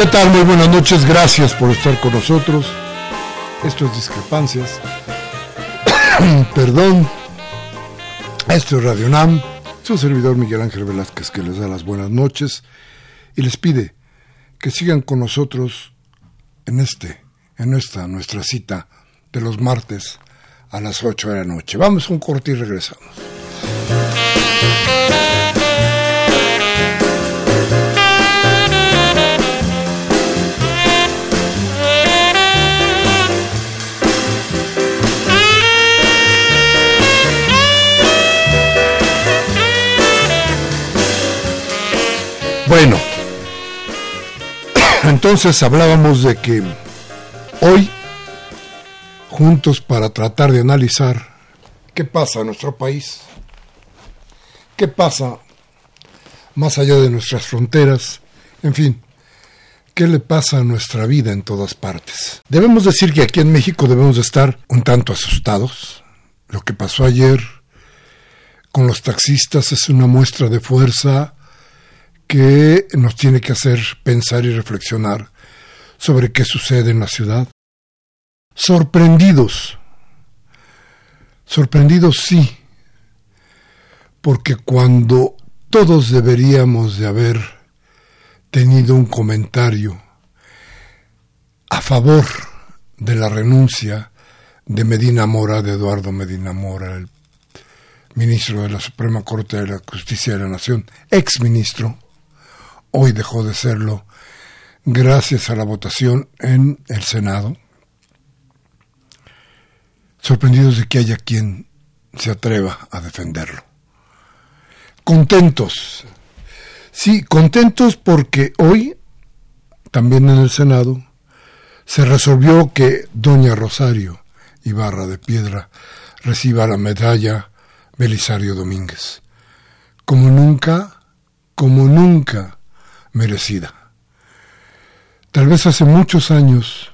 ¿Qué tal? Muy buenas noches, gracias por estar con nosotros. Esto es Discrepancias. Perdón. Esto es Radio Nam. Su servidor Miguel Ángel Velázquez que les da las buenas noches y les pide que sigan con nosotros en este, en esta, nuestra cita de los martes a las 8 de la noche. Vamos a un corte y regresamos. Entonces hablábamos de que hoy, juntos para tratar de analizar qué pasa en nuestro país, qué pasa más allá de nuestras fronteras, en fin, qué le pasa a nuestra vida en todas partes. Debemos decir que aquí en México debemos estar un tanto asustados. Lo que pasó ayer con los taxistas es una muestra de fuerza, que nos tiene que hacer pensar y reflexionar sobre qué sucede en la ciudad. Sorprendidos. Sorprendidos sí, porque cuando todos deberíamos de haber tenido un comentario a favor de la renuncia de Medina Mora, de Eduardo Medina Mora, el ministro de la Suprema Corte de la Justicia de la Nación, ex ministro, hoy dejó de serlo gracias a la votación en el Senado, sorprendidos de que haya quien se atreva a defenderlo. Contentos, sí, contentos porque hoy, también en el Senado, se resolvió que doña Rosario Ibarra de Piedra reciba la medalla Belisario Domínguez. Como nunca, como nunca merecida. Tal vez hace muchos años,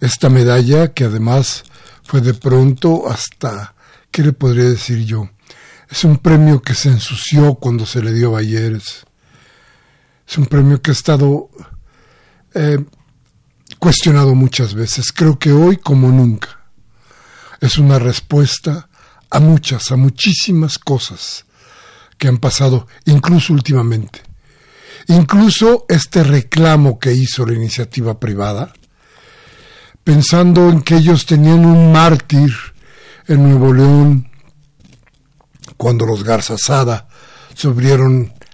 esta medalla, que además fue de pronto hasta, ¿qué le podría decir yo? Es un premio que se ensució cuando se le dio a Bayeres. Es un premio que ha estado eh, cuestionado muchas veces. Creo que hoy como nunca es una respuesta a muchas, a muchísimas cosas que han pasado, incluso últimamente. Incluso este reclamo que hizo la iniciativa privada, pensando en que ellos tenían un mártir en Nuevo León, cuando los Garza Sada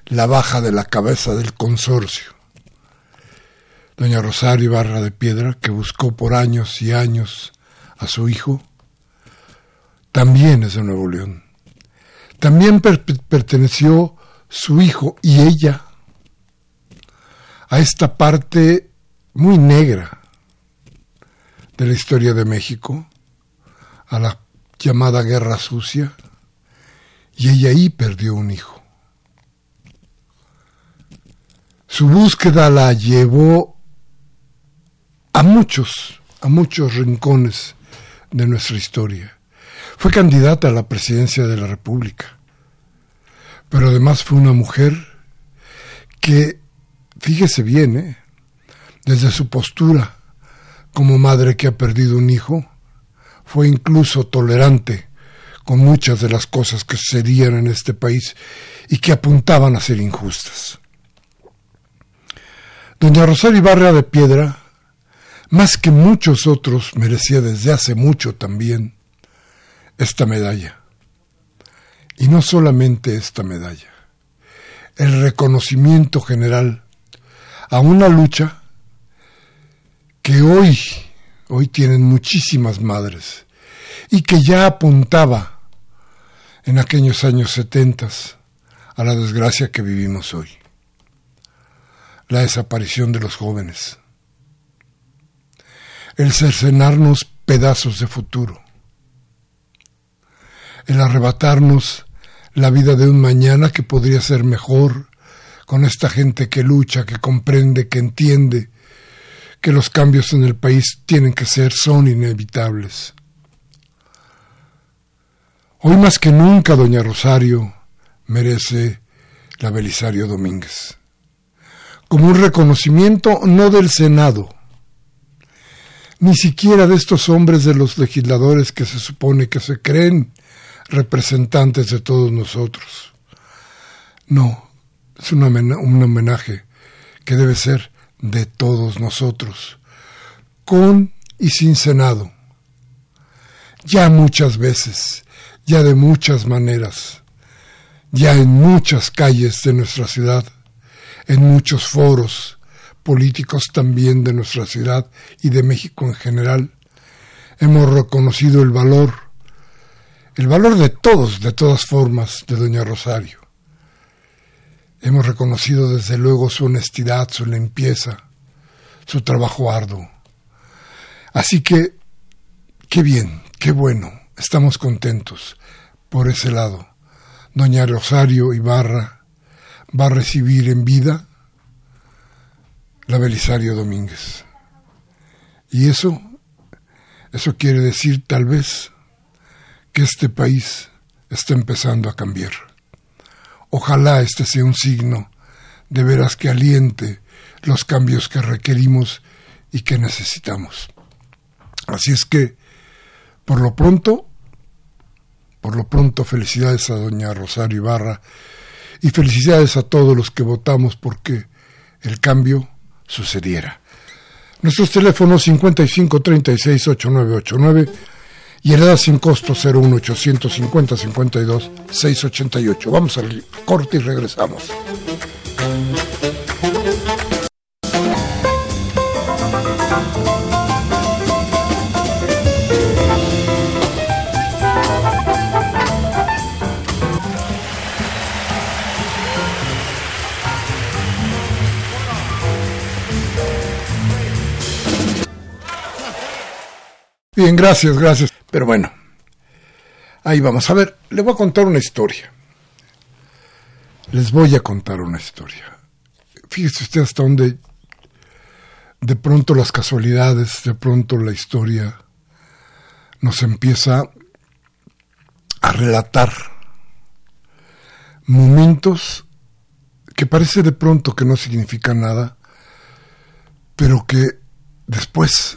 la baja de la cabeza del consorcio. Doña Rosario Barra de Piedra, que buscó por años y años a su hijo, también es de Nuevo León. También perteneció su hijo y ella a esta parte muy negra de la historia de México, a la llamada Guerra Sucia, y ella ahí perdió un hijo. Su búsqueda la llevó a muchos, a muchos rincones de nuestra historia. Fue candidata a la presidencia de la República, pero además fue una mujer que, fíjese bien, ¿eh? desde su postura como madre que ha perdido un hijo, fue incluso tolerante con muchas de las cosas que sucedían en este país y que apuntaban a ser injustas. Doña Rosario Ibarra de Piedra, más que muchos otros, merecía desde hace mucho también esta medalla. Y no solamente esta medalla, el reconocimiento general a una lucha que hoy, hoy tienen muchísimas madres y que ya apuntaba en aquellos años setentas a la desgracia que vivimos hoy. La desaparición de los jóvenes. El cercenarnos pedazos de futuro. El arrebatarnos la vida de un mañana que podría ser mejor con esta gente que lucha, que comprende, que entiende que los cambios en el país tienen que ser, son inevitables. Hoy más que nunca doña Rosario merece la Belisario Domínguez, como un reconocimiento no del Senado, ni siquiera de estos hombres de los legisladores que se supone que se creen representantes de todos nosotros. No, es un homenaje que debe ser de todos nosotros, con y sin Senado. Ya muchas veces ya de muchas maneras, ya en muchas calles de nuestra ciudad, en muchos foros políticos también de nuestra ciudad y de México en general, hemos reconocido el valor, el valor de todos, de todas formas, de Doña Rosario. Hemos reconocido desde luego su honestidad, su limpieza, su trabajo arduo. Así que, qué bien, qué bueno, estamos contentos por ese lado. Doña Rosario Ibarra va a recibir en vida la Belisario Domínguez. Y eso, eso quiere decir tal vez que este país está empezando a cambiar. Ojalá este sea un signo de veras que aliente los cambios que requerimos y que necesitamos. Así es que, por lo pronto, por lo pronto, felicidades a doña Rosario Ibarra y felicidades a todos los que votamos porque el cambio sucediera. Nuestros teléfonos 55 36 8989 y el edad sin costo 01 850 52 688. Vamos al corte y regresamos. Bien, gracias, gracias. Pero bueno, ahí vamos. A ver, le voy a contar una historia. Les voy a contar una historia. Fíjese usted hasta dónde de pronto las casualidades, de pronto la historia nos empieza a relatar momentos que parece de pronto que no significan nada, pero que después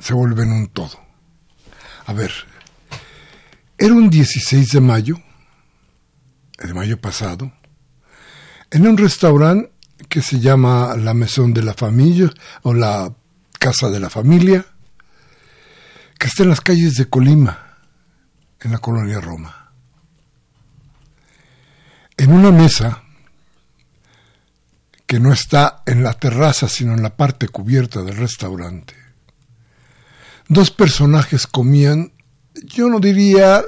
se vuelven un todo. A ver, era un 16 de mayo, de mayo pasado, en un restaurante que se llama la Maison de la Familia o la Casa de la Familia, que está en las calles de Colima, en la colonia Roma. En una mesa que no está en la terraza, sino en la parte cubierta del restaurante, dos personajes comían, yo no diría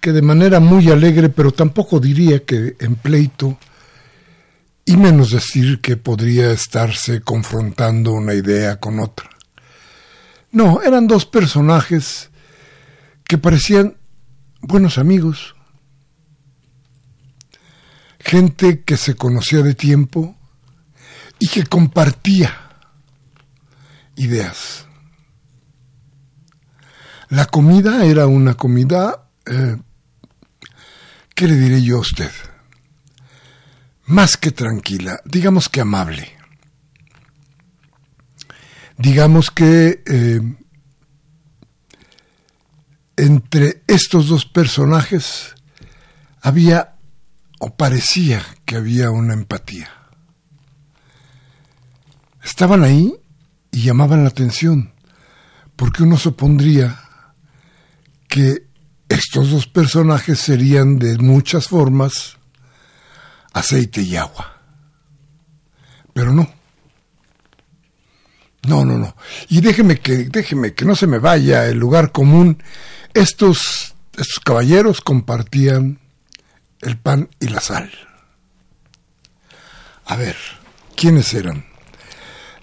que de manera muy alegre, pero tampoco diría que en pleito, y menos decir que podría estarse confrontando una idea con otra. No, eran dos personajes que parecían buenos amigos, gente que se conocía de tiempo y que compartía ideas. La comida era una comida, eh, ¿qué le diré yo a usted? Más que tranquila, digamos que amable. Digamos que eh, entre estos dos personajes había o parecía que había una empatía. Estaban ahí y llamaban la atención, porque uno supondría que estos dos personajes serían de muchas formas aceite y agua. Pero no. No, no, no. Y déjeme que, déjeme que no se me vaya el lugar común. Estos, estos caballeros compartían el pan y la sal. A ver, ¿quiénes eran?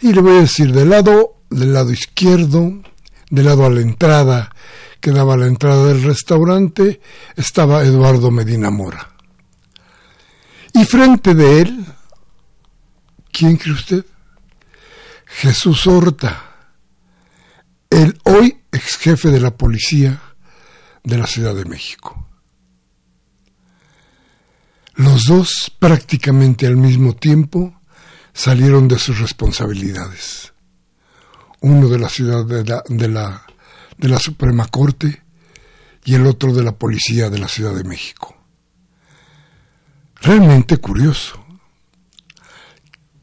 Y le voy a decir del lado, del lado izquierdo, del lado a la entrada, que daba a la entrada del restaurante, estaba Eduardo Medina Mora. Y frente de él, ¿quién cree usted? Jesús Horta, el hoy ex jefe de la policía de la Ciudad de México. Los dos prácticamente al mismo tiempo salieron de sus responsabilidades. Uno de la ciudad de la, de la, de la Suprema Corte y el otro de la Policía de la Ciudad de México. Realmente curioso.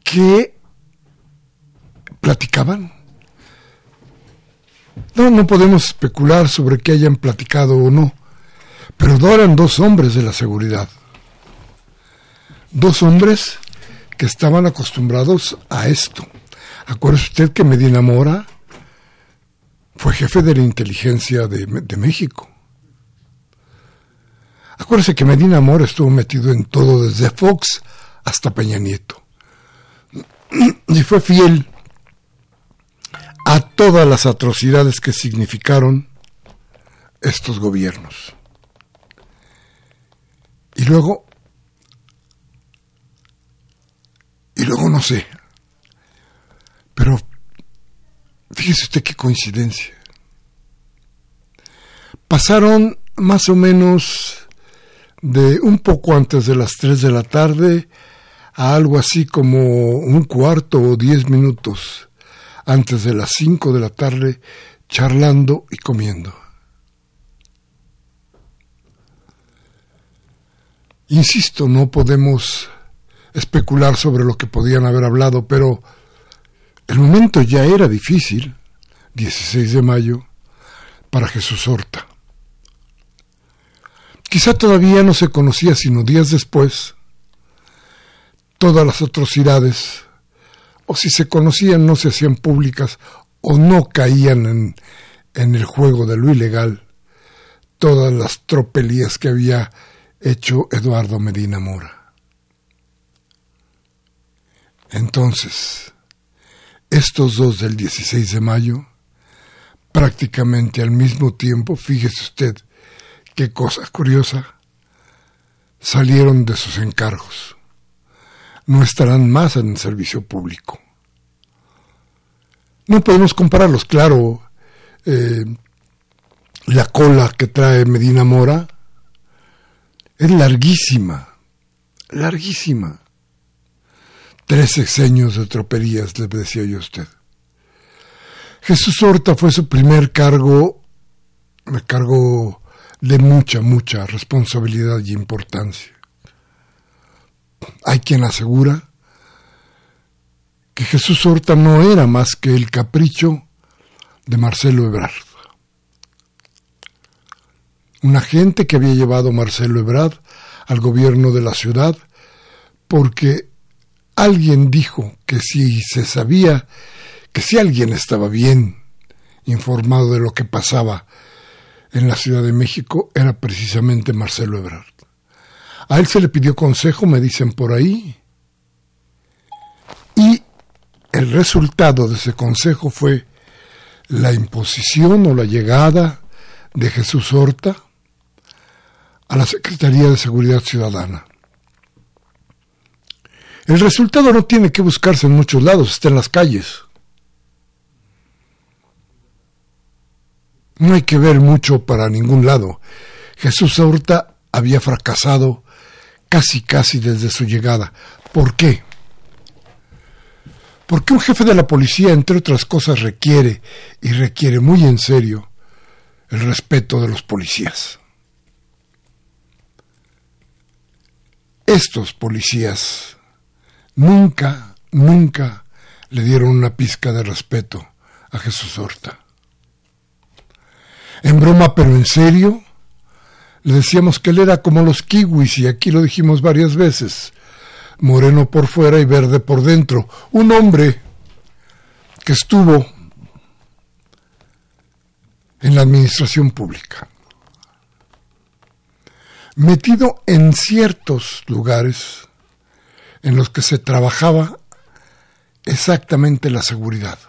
¿Qué platicaban? No, no podemos especular sobre qué hayan platicado o no, pero eran dos hombres de la seguridad. Dos hombres que estaban acostumbrados a esto. Acuérdese usted que Medina Mora fue jefe de la inteligencia de, de México. Acuérdese que Medina Mora estuvo metido en todo desde Fox hasta Peña Nieto. Y fue fiel a todas las atrocidades que significaron estos gobiernos. Y luego Y luego no sé. Pero fíjese usted qué coincidencia. Pasaron más o menos de un poco antes de las 3 de la tarde a algo así como un cuarto o diez minutos antes de las 5 de la tarde charlando y comiendo. Insisto, no podemos especular sobre lo que podían haber hablado, pero el momento ya era difícil, 16 de mayo, para Jesús Horta. Quizá todavía no se conocía sino días después todas las atrocidades, o si se conocían no se hacían públicas o no caían en, en el juego de lo ilegal, todas las tropelías que había hecho Eduardo Medina Mora. Entonces, estos dos del 16 de mayo, prácticamente al mismo tiempo, fíjese usted qué cosa curiosa, salieron de sus encargos. No estarán más en el servicio público. No podemos compararlos, claro. Eh, la cola que trae Medina Mora es larguísima, larguísima. Tres sexenios de troperías, le decía yo a usted. Jesús Horta fue su primer cargo, me cargo de mucha, mucha responsabilidad y importancia. Hay quien asegura que Jesús Horta no era más que el capricho de Marcelo Ebrard. Un agente que había llevado Marcelo Ebrard al gobierno de la ciudad porque Alguien dijo que si se sabía que si alguien estaba bien informado de lo que pasaba en la Ciudad de México era precisamente Marcelo Ebrard. A él se le pidió consejo, me dicen por ahí, y el resultado de ese consejo fue la imposición o la llegada de Jesús Horta a la Secretaría de Seguridad Ciudadana. El resultado no tiene que buscarse en muchos lados, está en las calles. No hay que ver mucho para ningún lado. Jesús Horta había fracasado casi casi desde su llegada. ¿Por qué? Porque un jefe de la policía, entre otras cosas, requiere, y requiere muy en serio, el respeto de los policías. Estos policías nunca, nunca le dieron una pizca de respeto a Jesús Horta. En broma, pero en serio, le decíamos que él era como los kiwis, y aquí lo dijimos varias veces, moreno por fuera y verde por dentro. Un hombre que estuvo en la administración pública, metido en ciertos lugares en los que se trabajaba exactamente la seguridad.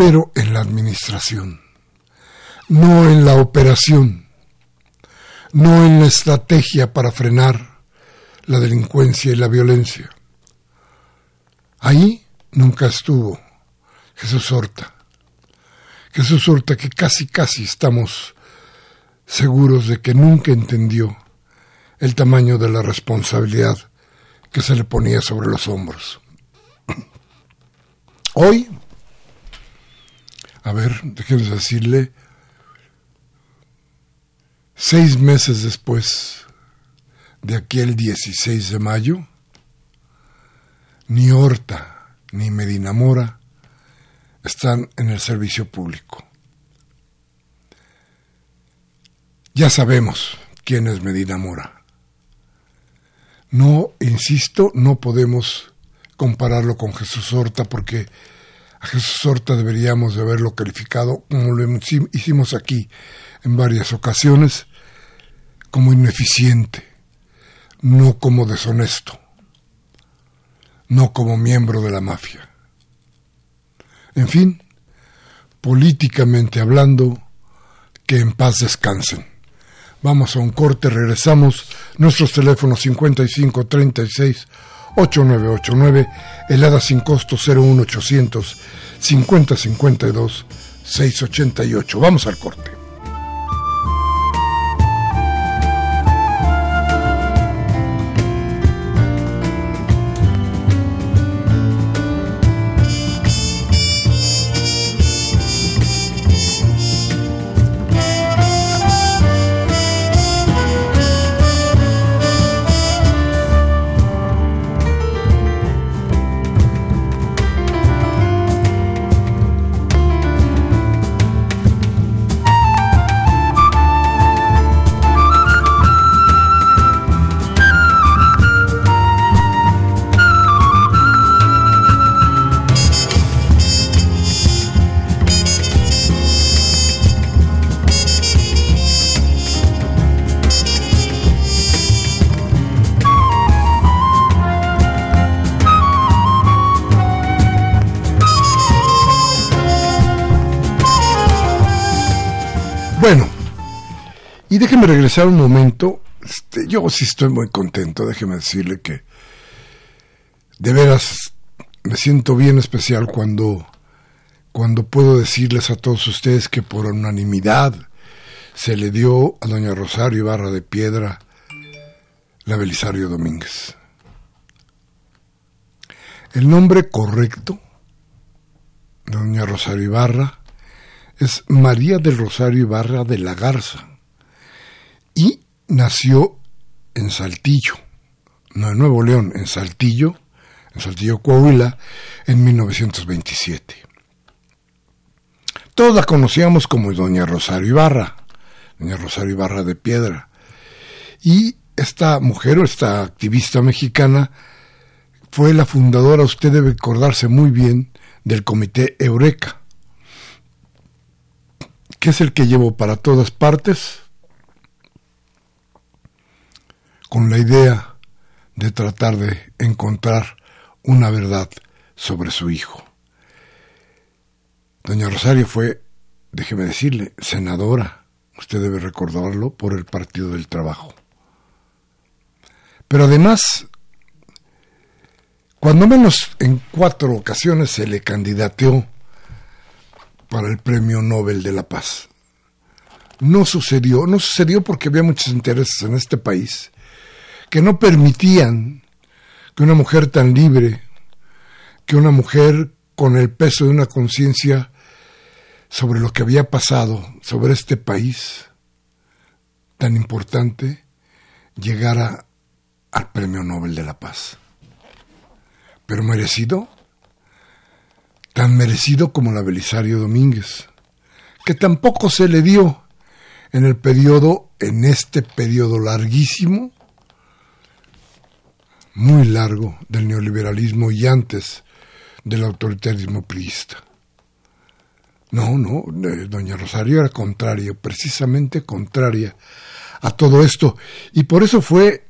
pero en la administración, no en la operación, no en la estrategia para frenar la delincuencia y la violencia. Ahí nunca estuvo Jesús Horta. Jesús Horta que casi casi estamos seguros de que nunca entendió el tamaño de la responsabilidad que se le ponía sobre los hombros. Hoy a ver, déjenme decirle, seis meses después de aquel 16 de mayo, ni Horta ni Medina Mora están en el servicio público. Ya sabemos quién es Medina Mora. No, insisto, no podemos compararlo con Jesús Horta porque a Jesús Horta deberíamos de haberlo calificado, como lo hicimos aquí en varias ocasiones, como ineficiente, no como deshonesto, no como miembro de la mafia. En fin, políticamente hablando, que en paz descansen. Vamos a un corte, regresamos. Nuestros teléfonos 55 36 8989, helada sin costo 01800 5052 688. Vamos al corte. Déjeme regresar un momento. Este, yo sí estoy muy contento, déjeme decirle que de veras me siento bien especial cuando, cuando puedo decirles a todos ustedes que por unanimidad se le dio a doña Rosario Ibarra de Piedra la Belisario Domínguez. El nombre correcto de doña Rosario Ibarra es María del Rosario Ibarra de la Garza y nació en Saltillo, no en Nuevo León, en Saltillo, en Saltillo, Coahuila, en 1927. Todos la conocíamos como Doña Rosario Ibarra, Doña Rosario Ibarra de Piedra. Y esta mujer o esta activista mexicana fue la fundadora, usted debe acordarse muy bien, del comité Eureka, que es el que llevo para todas partes, con la idea de tratar de encontrar una verdad sobre su hijo. Doña Rosario fue, déjeme decirle, senadora, usted debe recordarlo, por el Partido del Trabajo. Pero además, cuando menos en cuatro ocasiones se le candidateó para el Premio Nobel de la Paz. No sucedió, no sucedió porque había muchos intereses en este país que no permitían que una mujer tan libre, que una mujer con el peso de una conciencia sobre lo que había pasado, sobre este país tan importante, llegara al Premio Nobel de la Paz. Pero merecido, tan merecido como la Belisario Domínguez, que tampoco se le dio en el periodo, en este periodo larguísimo, muy largo del neoliberalismo y antes del autoritarismo priista. No, no, eh, doña Rosario era contrario, precisamente contraria a todo esto. Y por eso fue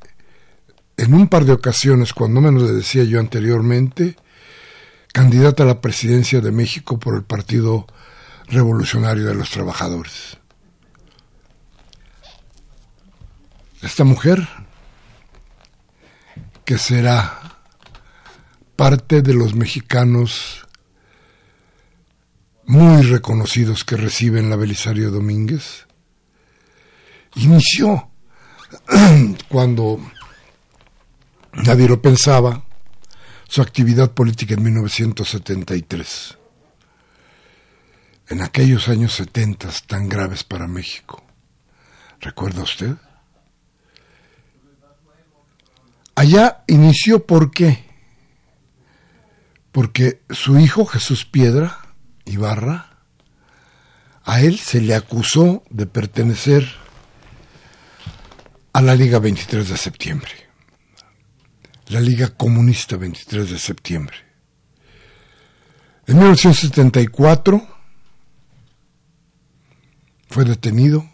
en un par de ocasiones, cuando menos le decía yo anteriormente, candidata a la presidencia de México por el Partido Revolucionario de los Trabajadores. Esta mujer, que será parte de los mexicanos muy reconocidos que reciben la Belisario Domínguez, inició cuando nadie lo pensaba su actividad política en 1973, en aquellos años 70 tan graves para México. ¿Recuerda usted? Allá inició por qué? Porque su hijo Jesús Piedra Ibarra, a él se le acusó de pertenecer a la Liga 23 de septiembre, la Liga Comunista 23 de septiembre. En 1974 fue detenido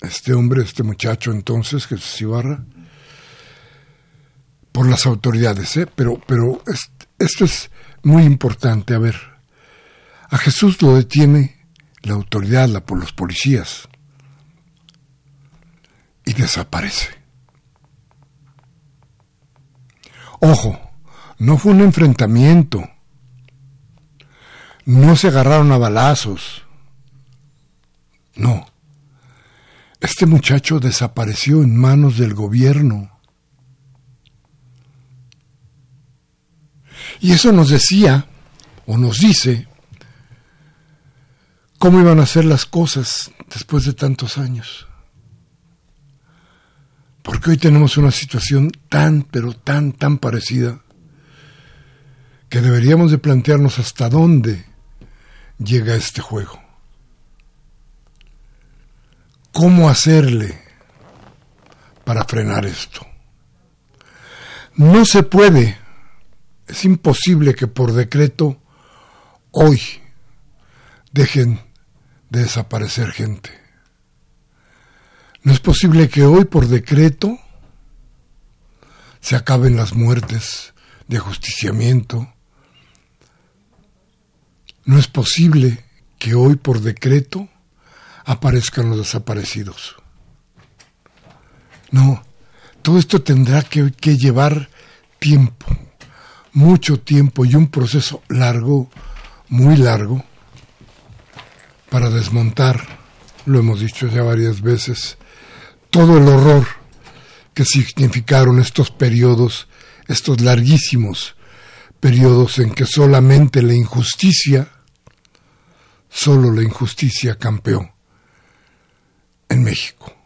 este hombre, este muchacho entonces, Jesús Ibarra, por las autoridades, ¿eh? pero, pero esto es muy importante. A ver, a Jesús lo detiene la autoridad, la, por los policías, y desaparece. Ojo, no fue un enfrentamiento, no se agarraron a balazos, no. Este muchacho desapareció en manos del gobierno. Y eso nos decía, o nos dice, cómo iban a ser las cosas después de tantos años. Porque hoy tenemos una situación tan, pero tan, tan parecida, que deberíamos de plantearnos hasta dónde llega este juego. ¿Cómo hacerle para frenar esto? No se puede es imposible que por decreto hoy dejen de desaparecer gente. No es posible que hoy por decreto se acaben las muertes de ajusticiamiento. No es posible que hoy por decreto aparezcan los desaparecidos. No, todo esto tendrá que, llevar tiempo mucho tiempo y un proceso largo, muy largo, para desmontar, lo hemos dicho ya varias veces, todo el horror que significaron estos periodos, estos larguísimos periodos en que solamente la injusticia, solo la injusticia campeó en México.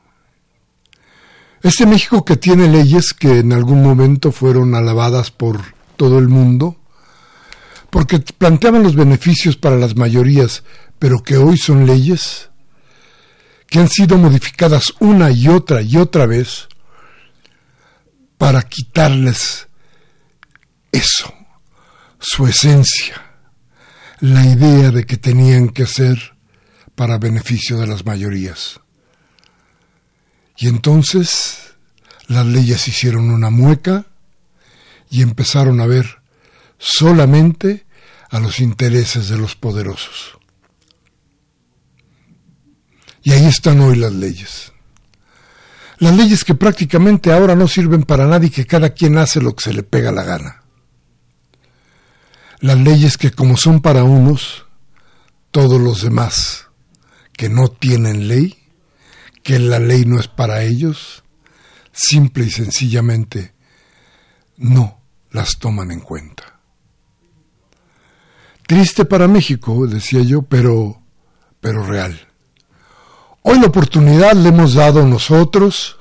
Este México que tiene leyes que en algún momento fueron alabadas por todo el mundo, porque planteaban los beneficios para las mayorías, pero que hoy son leyes que han sido modificadas una y otra y otra vez para quitarles eso, su esencia, la idea de que tenían que ser para beneficio de las mayorías. Y entonces las leyes hicieron una mueca y empezaron a ver solamente a los intereses de los poderosos. Y ahí están hoy las leyes. Las leyes que prácticamente ahora no sirven para nadie, que cada quien hace lo que se le pega la gana. Las leyes que como son para unos, todos los demás que no tienen ley, que la ley no es para ellos, simple y sencillamente no las toman en cuenta. Triste para México, decía yo, pero, pero real. Hoy la oportunidad le hemos dado nosotros,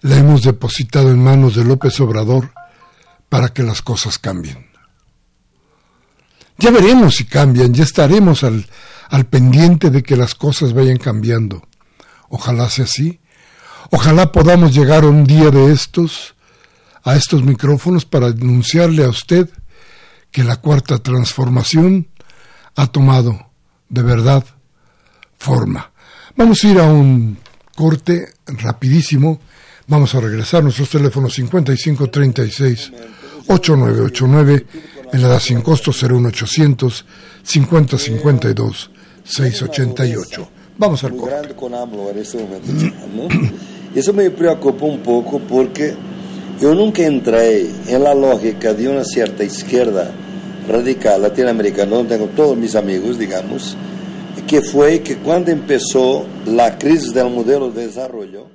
la hemos depositado en manos de López Obrador para que las cosas cambien. Ya veremos si cambian, ya estaremos al, al pendiente de que las cosas vayan cambiando. Ojalá sea así. Ojalá podamos llegar un día de estos a estos micrófonos para anunciarle a usted que la cuarta transformación ha tomado de verdad forma. Vamos a ir a un corte rapidísimo. Vamos a regresar. Nuestros teléfonos 5536 8989 en la edad sin costo 01800 5052 688. Vamos al corte. Eso me preocupa un poco porque yo nunca entré en la lógica de una cierta izquierda radical latinoamericana, donde tengo todos mis amigos, digamos, que fue que cuando empezó la crisis del modelo de desarrollo,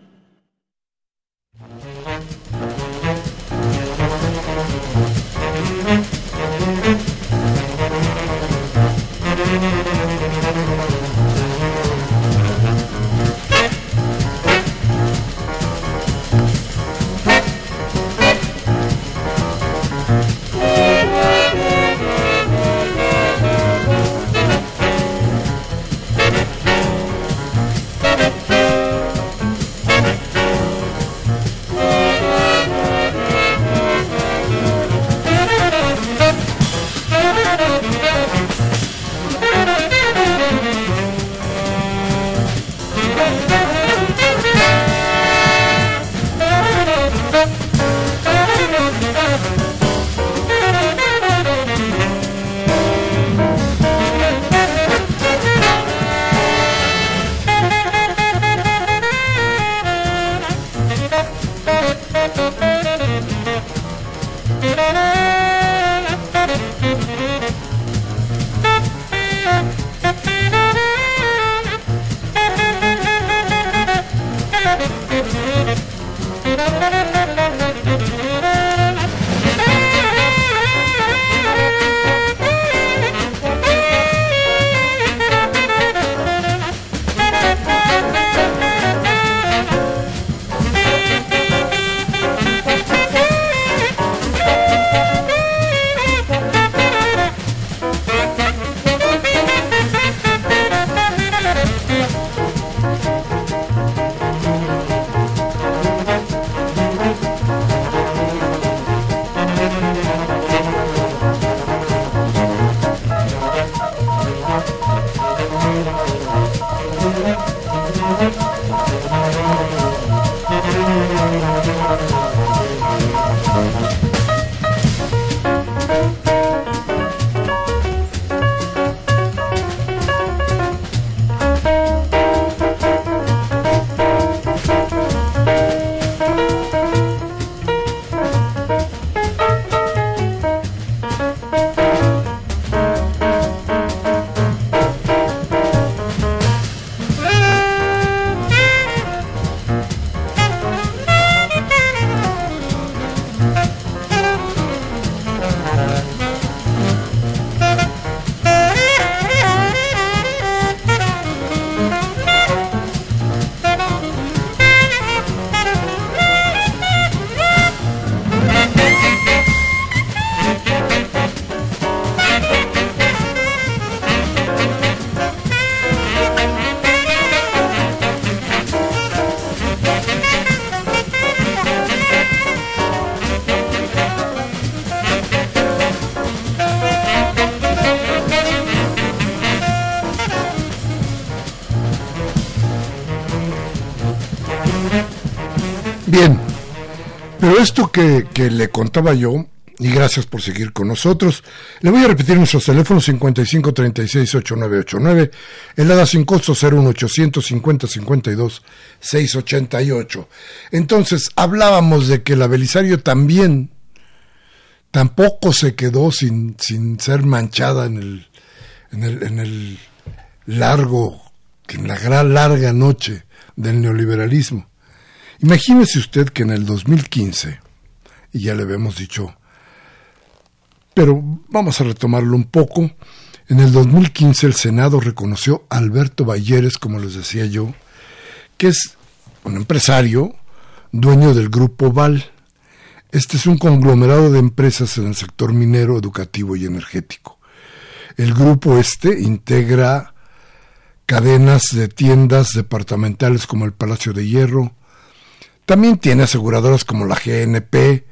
que, le contaba yo, y gracias por seguir con nosotros. Le voy a repetir nuestros teléfonos 55 36 8989, el ADA sin costo 01800 50 52 688. Entonces, hablábamos de que la Belisario también tampoco se quedó sin, sin ser manchada en el, en el, en el largo, en la gran larga noche del neoliberalismo. Imagínese usted que en el 2015, y ya le habíamos dicho, pero vamos a retomarlo un poco. En el 2015 el Senado reconoció a Alberto Balleres, como les decía yo, que es un empresario, dueño del grupo Val. Este es un conglomerado de empresas en el sector minero, educativo y energético. El grupo este integra cadenas de tiendas departamentales como el Palacio de Hierro. También tiene aseguradoras como la GNP,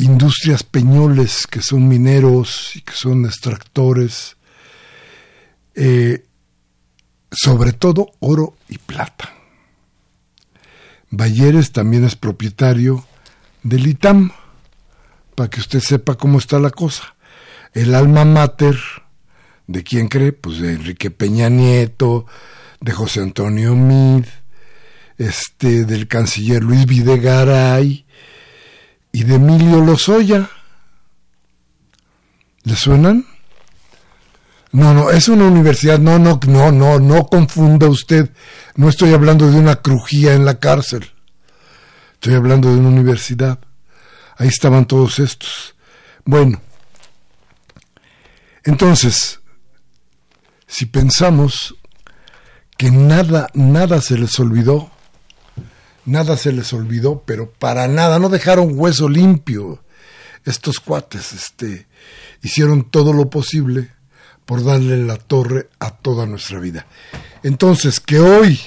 industrias peñoles que son mineros y que son extractores, eh, sobre todo oro y plata. Balleres también es propietario del ITAM, para que usted sepa cómo está la cosa. El alma mater, ¿de quién cree? Pues de Enrique Peña Nieto, de José Antonio Mid, este, del canciller Luis Videgaray, y de Emilio Lozoya. ¿Le suenan? No, no, es una universidad, no, no, no, no, no confunda usted. No estoy hablando de una crujía en la cárcel. Estoy hablando de una universidad. Ahí estaban todos estos. Bueno, entonces, si pensamos que nada, nada se les olvidó, nada se les olvidó, pero para nada, no dejaron hueso limpio. Estos cuates este, hicieron todo lo posible por darle la torre a toda nuestra vida. Entonces, que hoy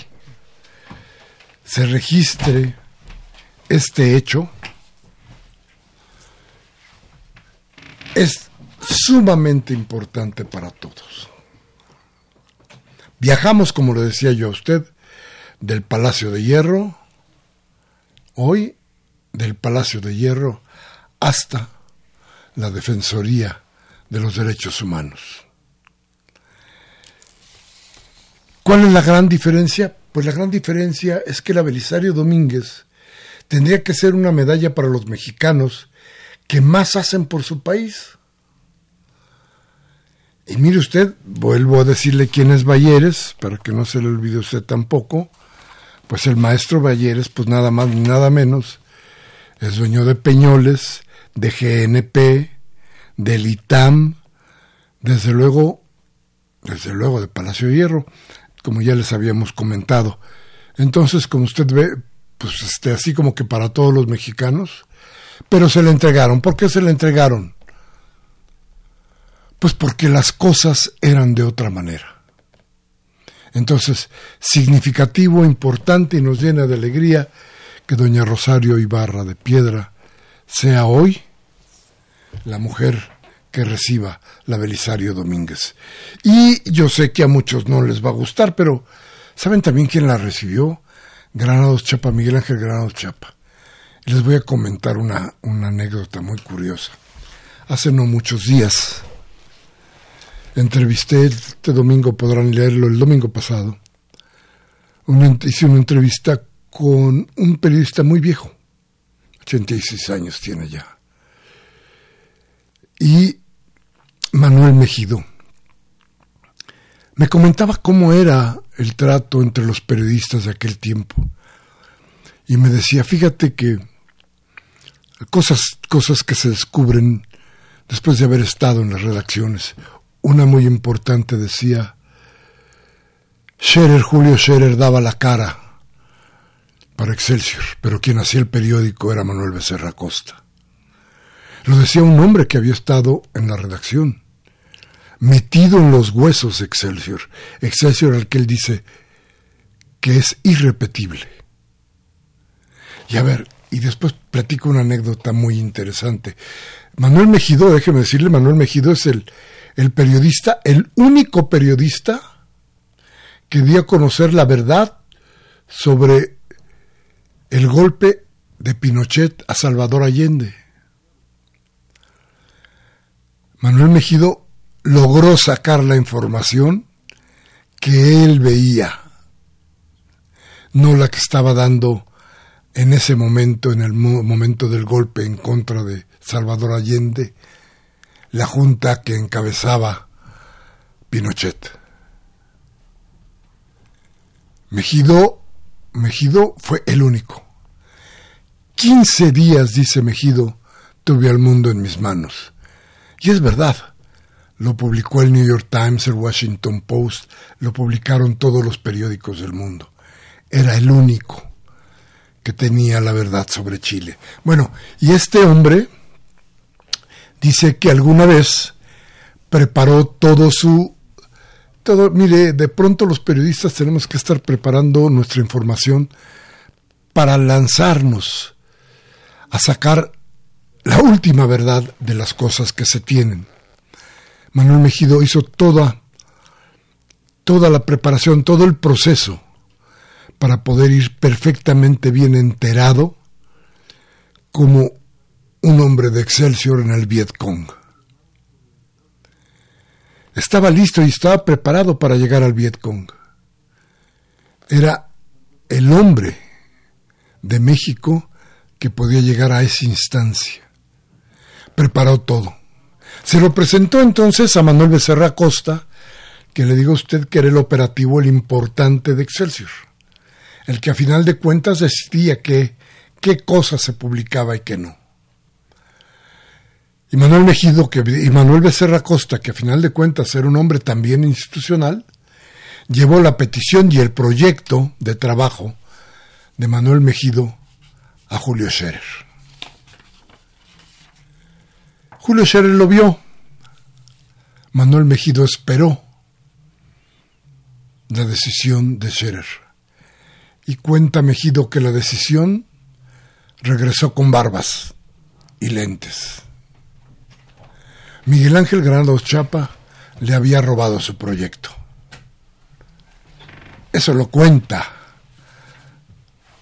se registre este hecho es sumamente importante para todos. Viajamos, como le decía yo a usted, del Palacio de Hierro hoy del Palacio de Hierro hasta la Defensoría de los Derechos Humanos. ¿Cuál es la gran diferencia? Pues la gran diferencia es que la Belisario Domínguez tendría que ser una medalla para los mexicanos que más hacen por su país. Y mire usted, vuelvo a decirle quién es Balleres, para que no se le olvide usted tampoco, pues el maestro Balleres, pues nada más ni nada menos, es dueño de Peñoles, de GNP, del ITAM, desde luego, desde luego de Palacio de Hierro, como ya les habíamos comentado. Entonces, como usted ve, pues este, así como que para todos los mexicanos, pero se le entregaron. ¿Por qué se le entregaron? Pues porque las cosas eran de otra manera. Entonces, significativo, importante y nos llena de alegría que doña Rosario Ibarra de Piedra sea hoy la mujer que reciba la Belisario Domínguez. Y yo sé que a muchos no les va a gustar, pero ¿saben también quién la recibió? Granados Chapa, Miguel Ángel Granados Chapa. Les voy a comentar una, una anécdota muy curiosa. Hace no muchos días, entrevisté este domingo, podrán leerlo el domingo pasado, hice una entrevista con un periodista muy viejo, 86 años tiene ya, y Manuel Mejido. Me comentaba cómo era el trato entre los periodistas de aquel tiempo. Y me decía, fíjate que cosas, cosas que se descubren después de haber estado en las redacciones. Una muy importante decía, Scherer, Julio Scherer daba la cara para Excelsior, pero quien hacía el periódico era Manuel Becerra Costa. Lo decía un hombre que había estado en la redacción, metido en los huesos Excelsior. Excelsior al que él dice que es irrepetible. Y a ver, y después platico una anécdota muy interesante. Manuel Mejido, déjeme decirle, Manuel Mejido es el, el periodista, el único periodista que dio a conocer la verdad sobre el golpe de Pinochet a Salvador Allende. Manuel Mejido logró sacar la información que él veía, no la que estaba dando en ese momento, en el momento del golpe en contra de Salvador Allende, la junta que encabezaba Pinochet. Mejido, Mejido fue el único. Quince días, dice Mejido, tuve al mundo en mis manos. Y es verdad. Lo publicó el New York Times, el Washington Post, lo publicaron todos los periódicos del mundo. Era el único que tenía la verdad sobre Chile. Bueno, y este hombre dice que alguna vez preparó todo su todo, mire, de pronto los periodistas tenemos que estar preparando nuestra información para lanzarnos a sacar la última verdad de las cosas que se tienen. Manuel Mejido hizo toda toda la preparación, todo el proceso para poder ir perfectamente bien enterado como un hombre de Excelsior en el Vietcong. Estaba listo y estaba preparado para llegar al Vietcong. Era el hombre de México que podía llegar a esa instancia. Preparó todo. Se lo presentó entonces a Manuel Becerra Costa, que le digo a usted que era el operativo, el importante de Excelsior, el que a final de cuentas decidía qué, qué cosa se publicaba y qué no. Y Manuel Mejido que, y Manuel Becerra Costa, que a final de cuentas era un hombre también institucional, llevó la petición y el proyecto de trabajo de Manuel Mejido a Julio Scherer. Julio Scherer lo vio. Manuel Mejido esperó la decisión de Scherer. Y cuenta Mejido que la decisión regresó con barbas y lentes. Miguel Ángel Granados Chapa le había robado su proyecto. Eso lo cuenta,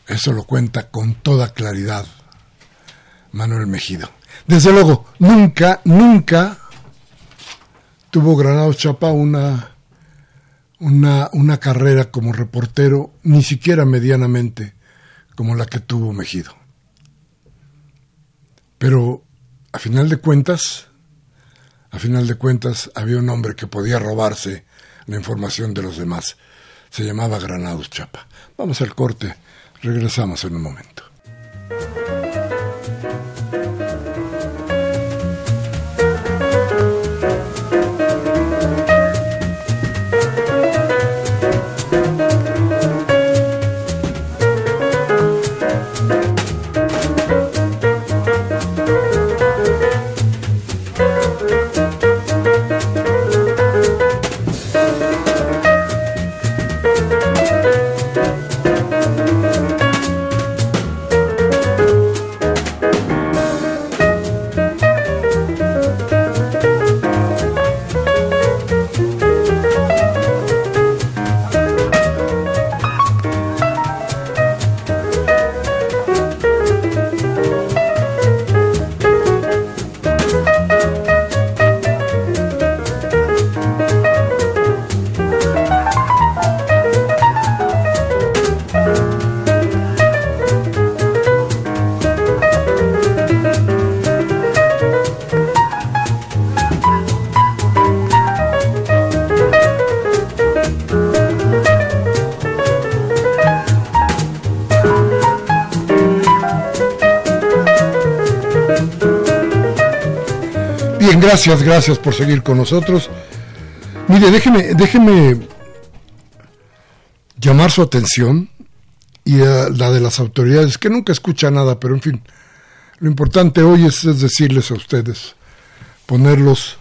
eso lo cuenta con toda claridad Manuel Mejido. Desde luego, nunca, nunca tuvo Granados Chapa una, una, una carrera como reportero, ni siquiera medianamente como la que tuvo Mejido. Pero, a final de cuentas, a final de cuentas, había un hombre que podía robarse la información de los demás. Se llamaba Granados Chapa. Vamos al corte. Regresamos en un momento. Gracias, gracias por seguir con nosotros. Mire, déjeme, déjeme llamar su atención y la de las autoridades, que nunca escucha nada, pero en fin, lo importante hoy es, decirles a ustedes, ponerlos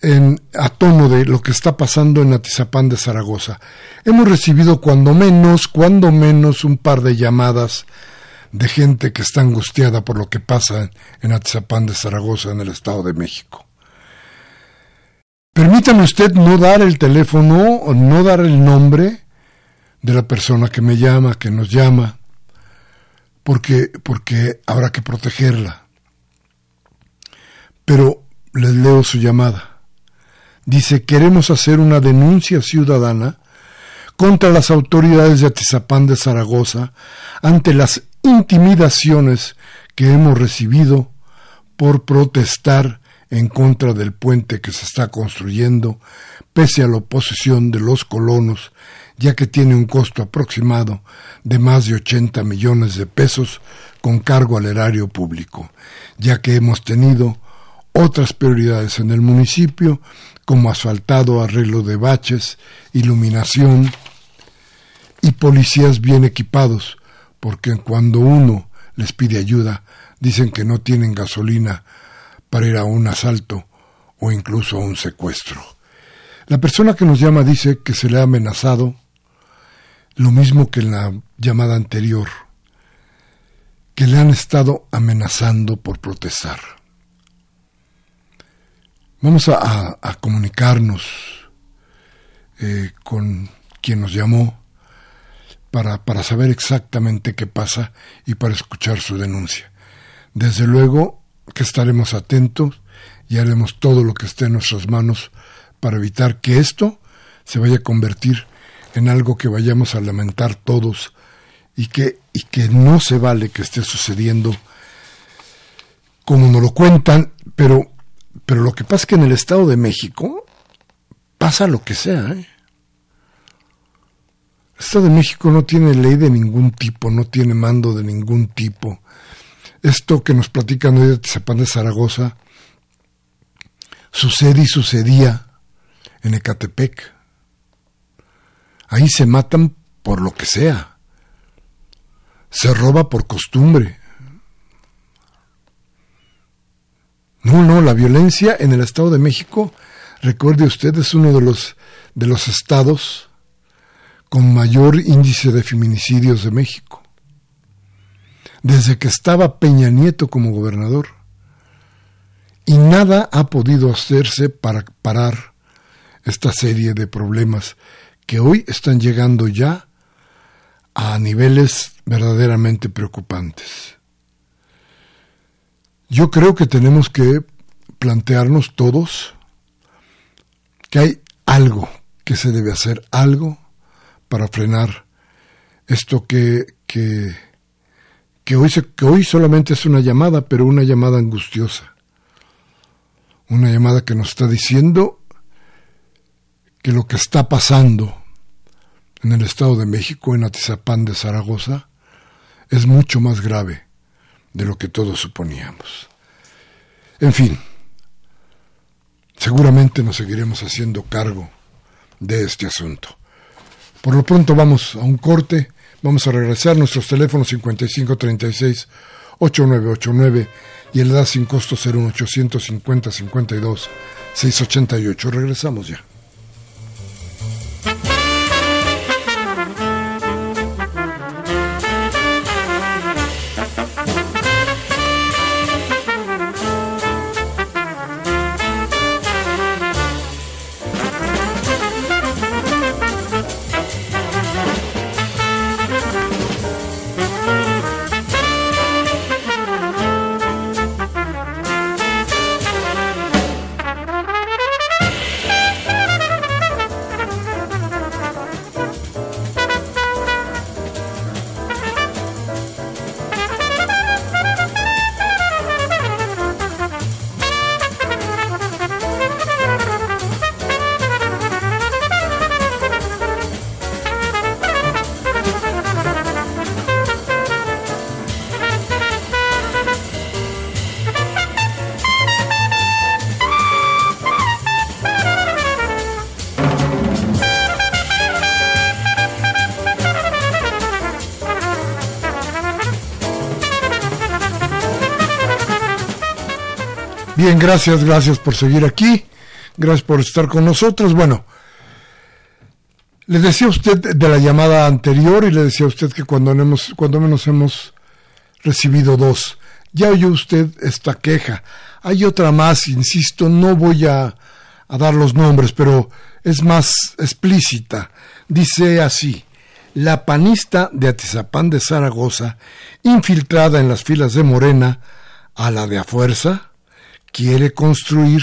en, a tono de lo que está pasando en Atizapán de Zaragoza. Hemos recibido cuando menos, cuando menos un par de llamadas de gente que está angustiada por lo que pasa en Atizapán de Zaragoza, en el Estado de México. Permítame usted no dar el teléfono o no dar el nombre de la persona que me llama, que nos llama, porque, porque habrá que protegerla. Pero les leo su llamada. Dice, queremos hacer una denuncia ciudadana contra las autoridades de Atizapán de Zaragoza ante las intimidaciones que hemos recibido por protestar en contra del puente que se está construyendo, pese a la oposición de los colonos, ya que tiene un costo aproximado de más de 80 millones de pesos con cargo al erario público, ya que hemos tenido otras prioridades en el municipio, como asfaltado, arreglo de baches, iluminación y policías bien equipados, porque cuando uno les pide ayuda, dicen que no tienen gasolina para ir a un asalto o incluso a un secuestro. La persona que nos llama dice que se le ha amenazado lo mismo que en la llamada anterior, que le han estado amenazando por protestar. Vamos a, comunicarnos eh, con quien nos llamó para, para saber exactamente qué pasa y para escuchar su denuncia. Desde luego que estaremos atentos y haremos todo lo que esté en nuestras manos para evitar que esto se vaya a convertir en algo que vayamos a lamentar todos y que, y que no se vale que esté sucediendo como nos lo cuentan, pero, pero lo que pasa es que en el Estado de México pasa lo que sea. ¿eh? Estado de México no tiene ley de ningún tipo, no tiene mando de ningún tipo. Esto que nos platican hoy de Tizapán de Zaragoza sucede y sucedía en Ecatepec. Ahí se matan por lo que sea. Se roba por costumbre. No, no, la violencia en el Estado de México, recuerde usted, es uno de los, de los estados con mayor índice de feminicidios de México desde que estaba Peña Nieto como gobernador. Y nada ha podido hacerse para parar esta serie de problemas que hoy están llegando ya a niveles verdaderamente preocupantes. Yo creo que tenemos que plantearnos todos que hay algo que se debe hacer, algo para frenar esto que, que que hoy, que hoy solamente es una llamada, pero una llamada angustiosa. Una llamada que nos está diciendo que lo que está pasando en el Estado de México, en Atizapán de Zaragoza, es mucho más grave de lo que todos suponíamos. En fin, seguramente nos seguiremos haciendo cargo de este asunto. Por lo pronto vamos a un corte Vamos a regresar nuestros teléfonos 5536 8989 y el edad sin costo 01850 52 688. Regresamos ya. Gracias, gracias por seguir aquí. Gracias por estar con nosotros. Bueno, le decía a usted de la llamada anterior y le decía a usted que cuando, hemos, cuando menos hemos recibido dos. Ya oyó usted esta queja. Hay otra más, insisto, no voy a, a dar los nombres, pero es más explícita. Dice así, la panista de Atizapán de Zaragoza, infiltrada en las filas de Morena, a la de a fuerza, quiere construir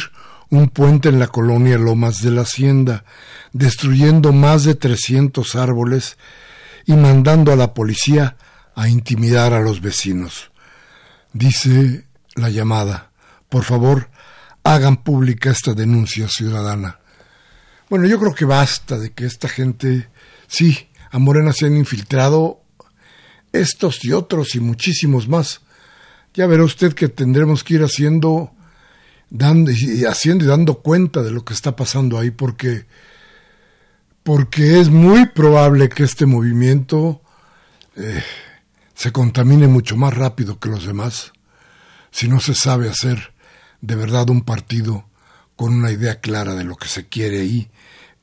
un puente en la colonia Lomas de la Hacienda, destruyendo más de 300 árboles y mandando a la policía a intimidar a los vecinos. Dice la llamada, por favor, hagan pública esta denuncia ciudadana. Bueno, yo creo que basta de que esta gente, sí, a Morena se han infiltrado estos y otros y muchísimos más. Ya verá usted que tendremos que ir haciendo, dando y haciendo y dando cuenta de lo que está pasando ahí, porque, porque es muy probable que este movimiento eh, se contamine mucho más rápido que los demás si no se sabe hacer de verdad un partido con una idea clara de lo que se quiere ahí,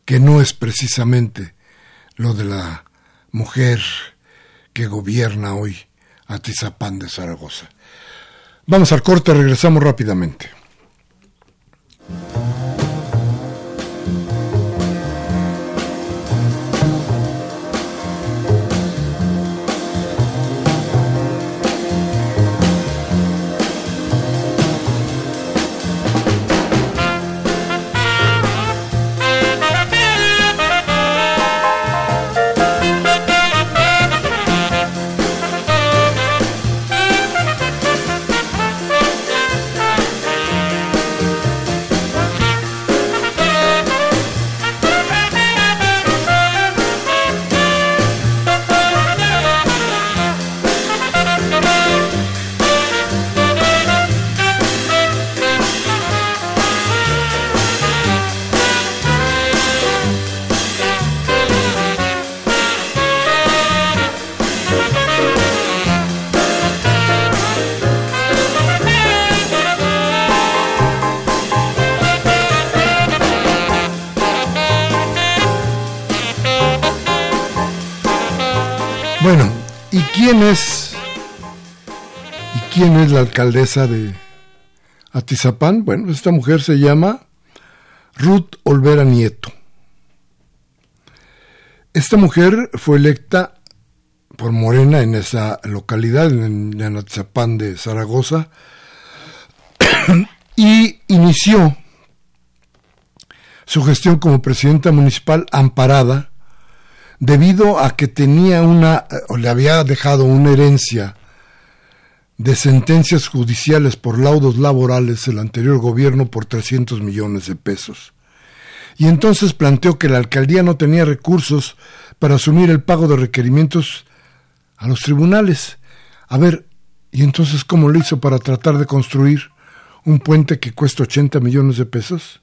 que no es precisamente lo de la mujer que gobierna hoy a Tizapán de Zaragoza. Vamos al corte, regresamos rápidamente. Quién es la alcaldesa de Atizapán? Bueno, esta mujer se llama Ruth Olvera Nieto. Esta mujer fue electa por Morena en esa localidad, en, Atizapán de Zaragoza, y inició su gestión como presidenta municipal amparada debido a que tenía una, o le había dejado una herencia de sentencias judiciales por laudos laborales el anterior gobierno por 300 millones de pesos. Y entonces planteó que la alcaldía no tenía recursos para asumir el pago de requerimientos a los tribunales. A ver, ¿y entonces cómo lo hizo para tratar de construir un puente que cuesta 80 millones de pesos?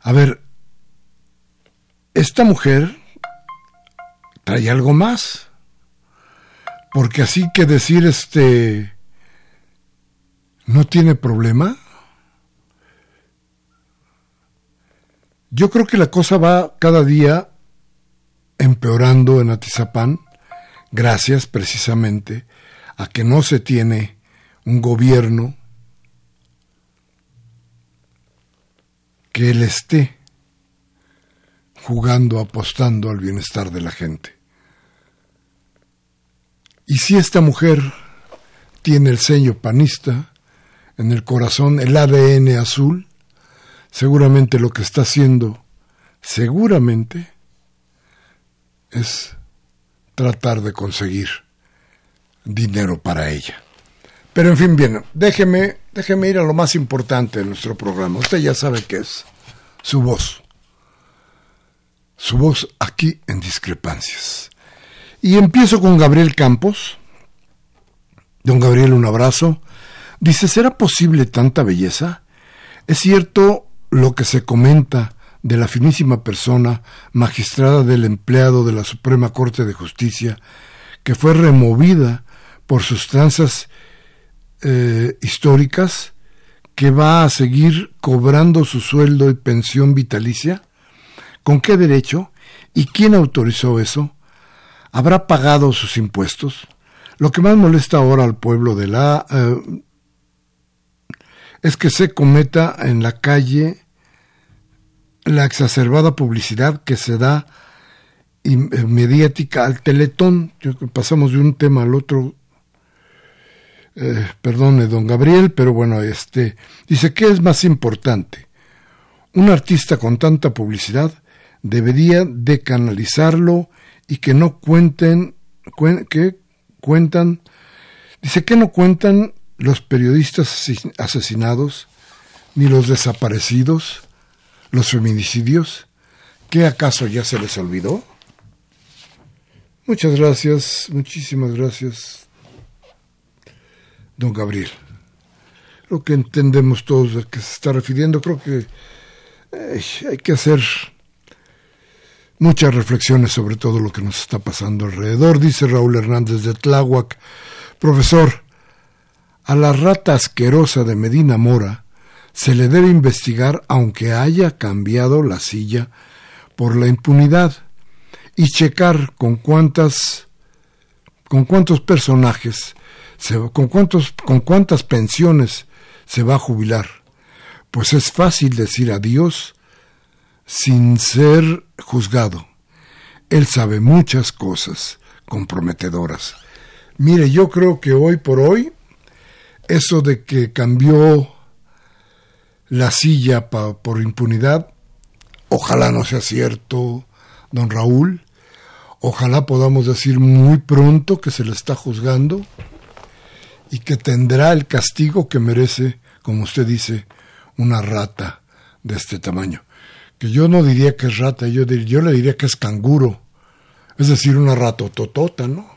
A ver, esta mujer trae algo más. Porque así que decir este no tiene problema. Yo creo que la cosa va cada día empeorando en Atizapán, gracias precisamente a que no se tiene un gobierno que él esté jugando, apostando al bienestar de la gente. Y si esta mujer tiene el sello panista, en el corazón el ADN azul, seguramente lo que está haciendo, seguramente, es tratar de conseguir dinero para ella. Pero en fin, bien, déjeme, déjeme ir a lo más importante de nuestro programa. Usted ya sabe qué es su voz su voz aquí en discrepancias. Y empiezo con Gabriel Campos. Don Gabriel, un abrazo. Dice, ¿será posible tanta belleza? Es cierto lo que se comenta de la finísima persona, magistrada del empleado de la Suprema Corte de Justicia, que fue removida por sustancias eh, históricas, que va a seguir cobrando su sueldo y pensión vitalicia? ¿Con qué derecho? ¿Y quién autorizó eso? ¿Habrá pagado sus impuestos? Lo que más molesta ahora al pueblo de la... Eh, es que se cometa en la calle la exacerbada publicidad que se da eh, mediática al teletón. Pasamos de un tema al otro. Eh, perdone, don Gabriel, pero bueno, este dice, ¿qué es más importante? Un artista con tanta publicidad debería de canalizarlo y que no cuenten, que cuentan, dice que no cuentan los periodistas asesinados, ni los desaparecidos, los feminicidios. ¿Qué acaso ya se les olvidó? Muchas gracias, muchísimas gracias, don Gabriel. Lo que entendemos todos a que se está refiriendo, creo que hay que hacer muchas reflexiones sobre todo lo que nos está pasando alrededor, dice Raúl Hernández de Tláhuac. Profesor, a la rata asquerosa de Medina Mora se le debe investigar aunque haya cambiado la silla por la impunidad y checar con cuántas con cuántos personajes con cuántos con cuántas pensiones se va a jubilar. Pues es fácil decir adiós sin ser juzgado. Él sabe muchas cosas comprometedoras. Mire, yo creo que hoy por hoy eso de que cambió la silla por impunidad, ojalá no sea cierto, don Raúl, Ojalá podamos decir muy pronto que se le está juzgando y que tendrá el castigo que merece, como usted dice, una rata de este tamaño. Que yo no diría que es rata, yo, yo le diría que es canguro, es decir, una ratototota, ¿no?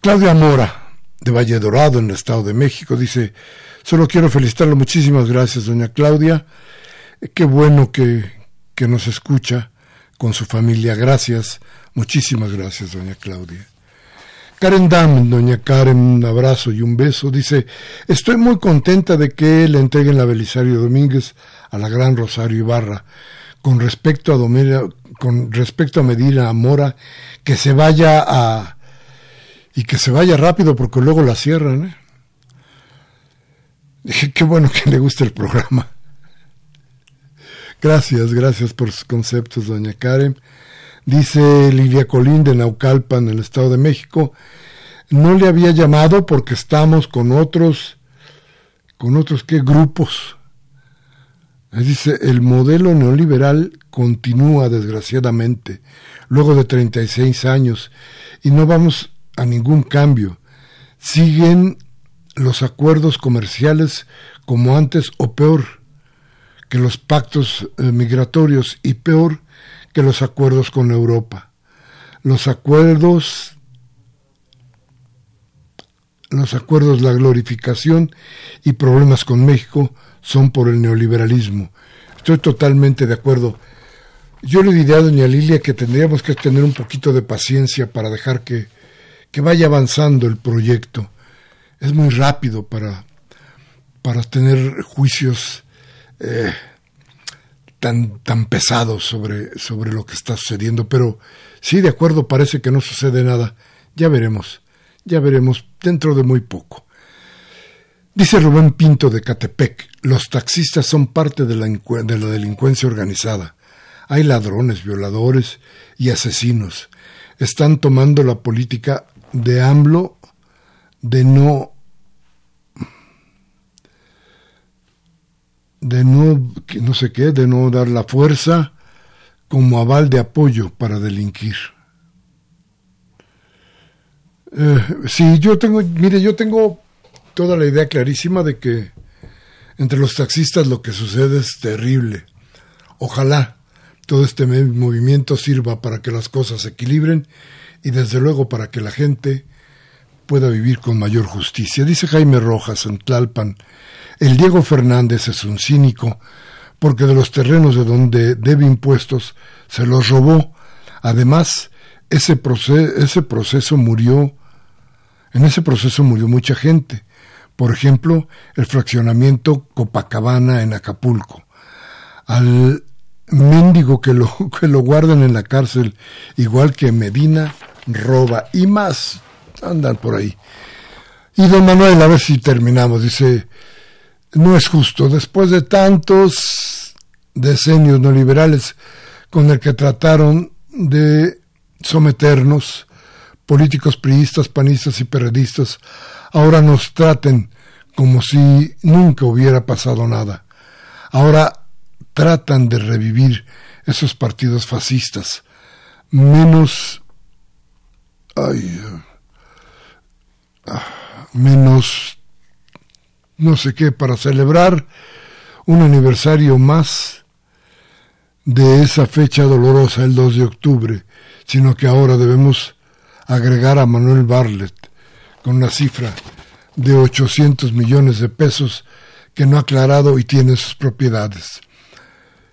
Claudia Mora, de Valle Dorado, en el Estado de México, dice, solo quiero felicitarlo, muchísimas gracias, doña Claudia, qué bueno que, que nos escucha con su familia. Gracias, muchísimas gracias, doña Claudia. Karen Dam, doña Karen, un abrazo y un beso. Dice, estoy muy contenta de que le entreguen la Belisario Domínguez a la gran Rosario Ibarra. Con respecto a, con respecto a Medina Mora, que se vaya a... y que se vaya rápido porque luego la cierran. ¿eh? Dije, qué bueno que le guste el programa. Gracias, gracias por sus conceptos, doña Karen. Dice Lilia Colín de Naucalpan, en el Estado de México. No le había llamado porque estamos con otros, con otros qué grupos. Dice, el modelo neoliberal continúa desgraciadamente, luego de 36 años, y no vamos a ningún cambio. Siguen los acuerdos comerciales como antes o peor que los pactos eh, migratorios y peor que los acuerdos con Europa. Los acuerdos los acuerdos, la glorificación y problemas con México son por el neoliberalismo. Estoy totalmente de acuerdo. Yo le diría a doña Lilia que tendríamos que tener un poquito de paciencia para dejar que, que vaya avanzando el proyecto. Es muy rápido para, para tener juicios eh, tan, tan pesados sobre, sobre lo que está sucediendo. Pero sí, de acuerdo, parece que no sucede nada. Ya veremos, ya veremos dentro de muy poco. Dice Rubén Pinto de Catepec, los taxistas son parte de la, de la delincuencia organizada. Hay ladrones, violadores y asesinos. Están tomando la política de AMLO de no de no, no sé qué, de no dar la fuerza como aval de apoyo para delinquir. Eh, sí, yo tengo, mire, yo tengo toda la idea clarísima de que entre los taxistas lo que sucede es terrible. Ojalá todo este movimiento sirva para que las cosas se equilibren y desde luego para que la gente pueda vivir con mayor justicia. Dice Jaime Rojas en Tlalpan, el Diego Fernández es un cínico porque de los terrenos de donde debe impuestos se los robó. Además, ese, proceso, ese proceso murió, en ese proceso murió mucha gente. Por ejemplo, el fraccionamiento Copacabana en Acapulco. Al mendigo que lo, que lo guardan en la cárcel, igual que Medina, roba y más. Andan por ahí. Y don Manuel, a ver si terminamos, dice, no es justo. Después de tantos decenios neoliberales con el que trataron de someternos, políticos priistas, panistas y periodistas, ahora nos traten como si nunca hubiera pasado nada. Ahora tratan de revivir esos partidos fascistas, menos, ay, menos, no sé qué, para celebrar un aniversario más de esa fecha dolorosa, el 2 de octubre, sino que ahora debemos agregar a Manuel Barlet con una cifra de 800 millones de pesos que no ha aclarado y tiene sus propiedades.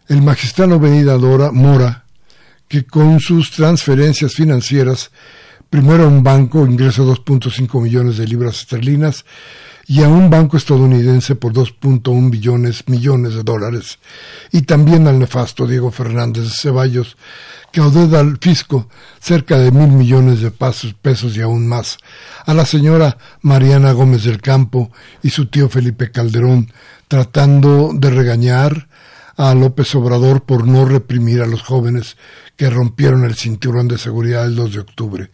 El magistrado venidadora Mora, que con sus transferencias financieras, primero a un banco ingresó 2.5 millones de libras esterlinas y a un banco estadounidense por 2.1 billones millones de dólares, y también al nefasto Diego Fernández de Ceballos, que audeda al fisco cerca de mil millones de pesos y aún más, a la señora Mariana Gómez del Campo y su tío Felipe Calderón, tratando de regañar a López Obrador por no reprimir a los jóvenes que rompieron el cinturón de seguridad el 2 de octubre.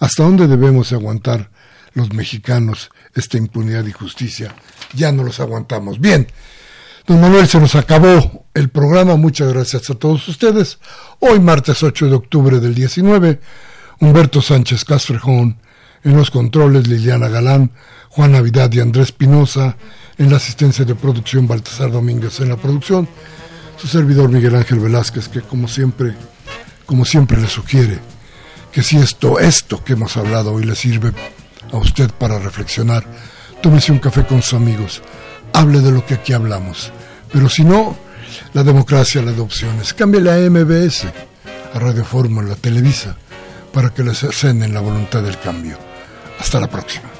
¿Hasta dónde debemos aguantar los mexicanos esta impunidad y justicia. Ya no los aguantamos. Bien, don Manuel, se nos acabó el programa. Muchas gracias a todos ustedes. Hoy, martes 8 de octubre del 19, Humberto Sánchez Casfrejón, en los controles Liliana Galán, Juan Navidad y Andrés Pinoza, en la asistencia de producción Baltasar Domínguez en la producción, su servidor Miguel Ángel Velázquez, que como siempre, como siempre le sugiere, que si esto, esto que hemos hablado hoy le sirve a usted para reflexionar. Tómese un café con sus amigos. Hable de lo que aquí hablamos. Pero si no, la democracia, la de opciones. Cámbiale a MBS, a Radio Fórmula, Televisa, para que les en la voluntad del cambio. Hasta la próxima.